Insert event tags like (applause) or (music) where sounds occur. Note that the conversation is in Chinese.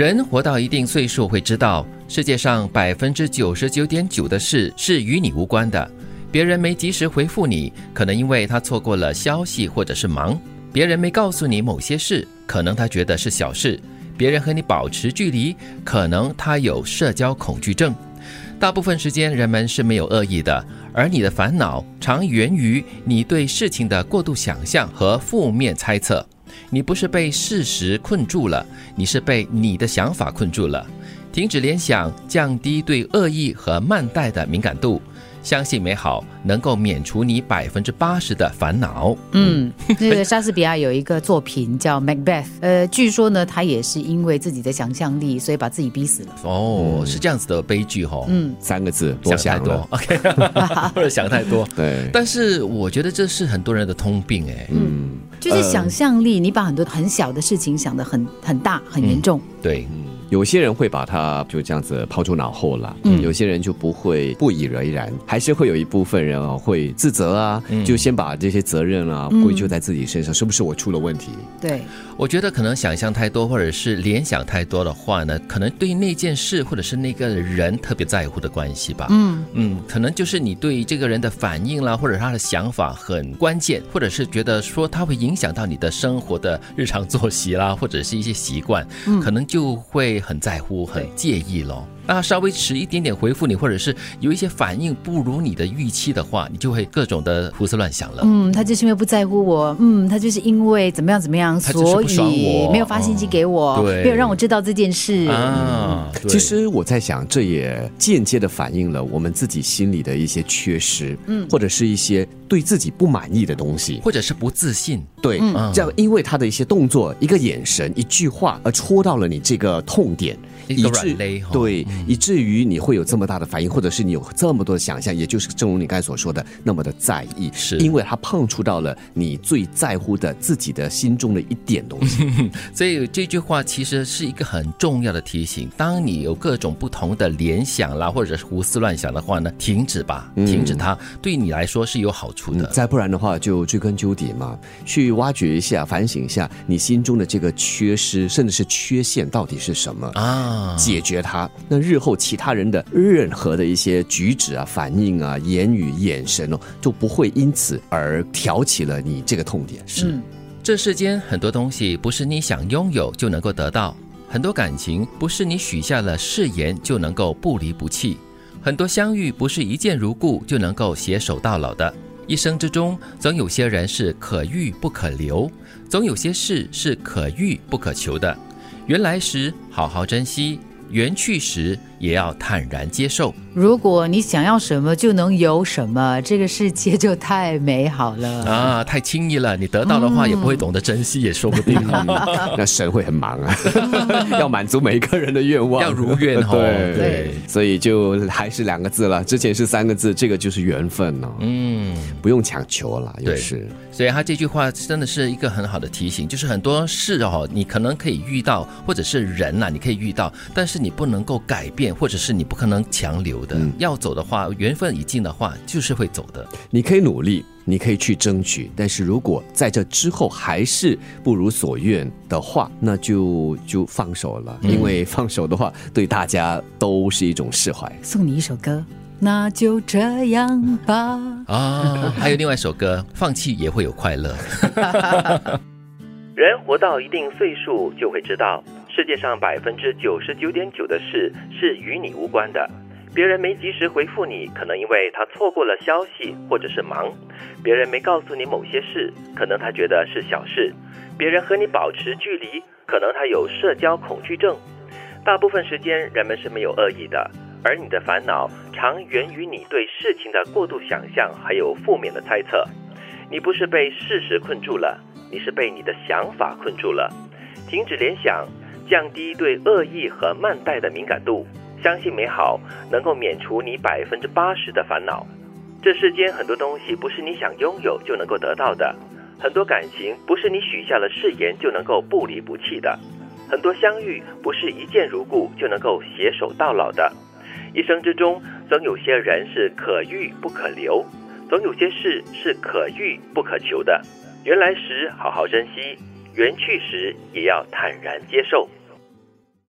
人活到一定岁数会知道，世界上百分之九十九点九的事是与你无关的。别人没及时回复你，可能因为他错过了消息或者是忙；别人没告诉你某些事，可能他觉得是小事；别人和你保持距离，可能他有社交恐惧症。大部分时间，人们是没有恶意的，而你的烦恼常源于你对事情的过度想象和负面猜测。你不是被事实困住了，你是被你的想法困住了。停止联想，降低对恶意和慢待的敏感度。相信美好能够免除你百分之八十的烦恼。嗯，那个莎士比亚有一个作品叫《Macbeth》，呃，据说呢，他也是因为自己的想象力，所以把自己逼死了。哦，是这样子的悲剧哈。嗯，三个字，想太多。OK，(laughs) 或者想太多。(laughs) 对。但是我觉得这是很多人的通病哎。嗯，就是想象力，你把很多很小的事情想得很很大、很严重。对。有些人会把它就这样子抛诸脑后了，嗯，有些人就不会不以为然，还是会有一部分人啊会自责啊，就先把这些责任啊归咎在自己身上，是不是我出了问题？对，我觉得可能想象太多或者是联想太多的话呢，可能对那件事或者是那个人特别在乎的关系吧，嗯。嗯，可能就是你对这个人的反应啦，或者他的想法很关键，或者是觉得说他会影响到你的生活的日常作息啦，或者是一些习惯，可能就会。很在乎，很介意咯。那稍微迟一点点回复你，或者是有一些反应不如你的预期的话，你就会各种的胡思乱想了。嗯，他就是因为不在乎我，嗯，他就是因为怎么样怎么样，所以没有发信息给我，没有让我知道这件事。啊，其实我在想，这也间接的反映了我们自己心里的一些缺失，嗯，或者是一些对自己不满意的东西，或者是不自信。对，这样因为他的一些动作、一个眼神、一句话而戳到了你这个痛点。一个软肋对，以至于你会有这么大的反应，或者是你有这么多的想象，也就是正如你刚才所说的那么的在意，是因为他碰触到了你最在乎的自己的心中的一点东西。(laughs) 所以这句话其实是一个很重要的提醒：当你有各种不同的联想啦，或者是胡思乱想的话呢，停止吧，停止它，对你来说是有好处的。再不然的话，就追根究底嘛，去挖掘一下，反省一下你心中的这个缺失，甚至是缺陷到底是什么啊？解决它，那日后其他人的任何的一些举止啊、反应啊、言语、眼神哦，就不会因此而挑起了你这个痛点。是，这世间很多东西不是你想拥有就能够得到，很多感情不是你许下了誓言就能够不离不弃，很多相遇不是一见如故就能够携手到老的。一生之中，总有些人是可遇不可留，总有些事是可遇不可求的。原来时，好好珍惜；缘去时，也要坦然接受。如果你想要什么就能有什么，这个世界就太美好了啊！太轻易了，你得到的话也不会懂得珍惜，也说不定。(laughs) 那神会很忙啊，(laughs) 要满足每一个人的愿望，要如愿 (laughs) 哦。对，所以就还是两个字了，之前是三个字，这个就是缘分了。嗯，不用强求了，也是。所以他这句话真的是一个很好的提醒，就是很多事哦，你可能可以遇到，或者是人呐，你可以遇到，但是你不能够改变，或者是你不可能强留。的要走的话，缘分已尽的话，就是会走的。你可以努力，你可以去争取，但是如果在这之后还是不如所愿的话，那就就放手了。因为放手的话，对大家都是一种释怀。送你一首歌，那就这样吧。啊，还有另外一首歌，放弃也会有快乐。(laughs) 人活到一定岁数，就会知道，世界上百分之九十九点九的事是与你无关的。别人没及时回复你，可能因为他错过了消息，或者是忙；别人没告诉你某些事，可能他觉得是小事；别人和你保持距离，可能他有社交恐惧症。大部分时间，人们是没有恶意的，而你的烦恼常源于你对事情的过度想象，还有负面的猜测。你不是被事实困住了，你是被你的想法困住了。停止联想，降低对恶意和慢待的敏感度。相信美好能够免除你百分之八十的烦恼。这世间很多东西不是你想拥有就能够得到的，很多感情不是你许下了誓言就能够不离不弃的，很多相遇不是一见如故就能够携手到老的。一生之中，总有些人是可遇不可留，总有些事是可遇不可求的。缘来时好好珍惜，缘去时也要坦然接受。